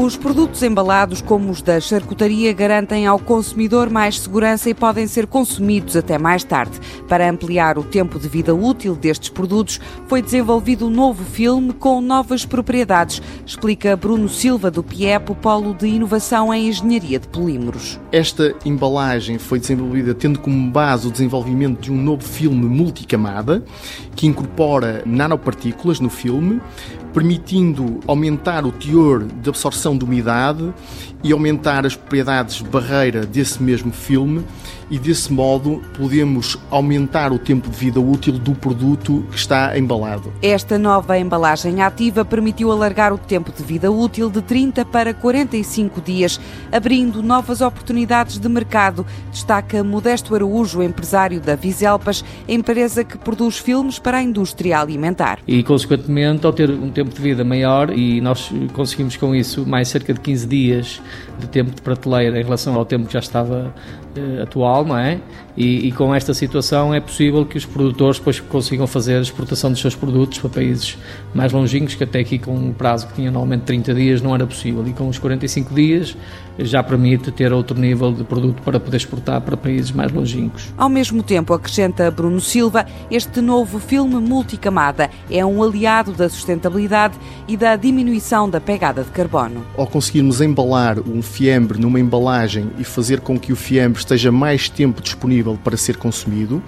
Os produtos embalados, como os da charcutaria, garantem ao consumidor mais segurança e podem ser consumidos até mais tarde. Para ampliar o tempo de vida útil destes produtos, foi desenvolvido um novo filme com novas propriedades, explica Bruno Silva, do PIEP, o Polo de Inovação em Engenharia de Polímeros. Esta embalagem foi desenvolvida tendo como base o desenvolvimento de um novo filme multicamada que incorpora nanopartículas no filme, permitindo aumentar o teor de absorção de umidade e aumentar as propriedades barreira desse mesmo filme e desse modo podemos aumentar o tempo de vida útil do produto que está embalado. Esta nova embalagem ativa permitiu alargar o tempo de vida útil de 30 para 45 dias, abrindo novas oportunidades de mercado, destaca Modesto Araújo, empresário da Viselpas, empresa que produz filmes para a indústria alimentar. E, consequentemente, ao ter um tempo de vida maior, e nós conseguimos com isso mais cerca de 15 dias de tempo de prateleira em relação ao tempo que já estava uh, atual, não é? E, e, com esta situação é possível que os produtores depois consigam fazer a exportação dos seus produtos para países mais longínquos, que até aqui com um prazo que tinha normalmente 30 dias não era possível. E com os 45 dias já permite ter outro nível de produto para poder exportar para países mais longínquos. Ao mesmo tempo, acrescenta Bruno Silva, este novo filme multicamada é um aliado da sustentabilidade e da diminuição da pegada de carbono. Ao conseguirmos embalar um fiambre numa embalagem e fazer com que o fiambre esteja mais tempo disponível para ser consumido,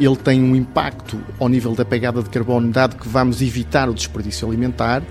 ele tem um impacto ao nível da pegada de carbono, dado que vamos evitar o desperdício alimentar.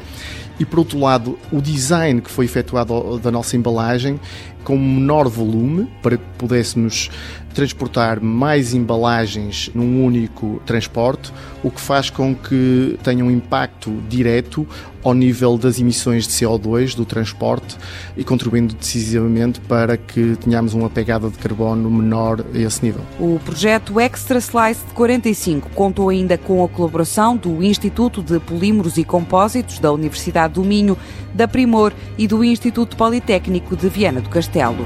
E por outro lado, o design que foi efetuado da nossa embalagem com menor volume para que pudéssemos transportar mais embalagens num único transporte, o que faz com que tenha um impacto direto ao nível das emissões de CO2 do transporte e contribuindo decisivamente para que tenhamos uma pegada de carbono menor a esse nível. O projeto Extra Slice de 45 contou ainda com a colaboração do Instituto de Polímeros e Compósitos da Universidade do Minho, da Primor e do Instituto Politécnico de Viana do Castelo.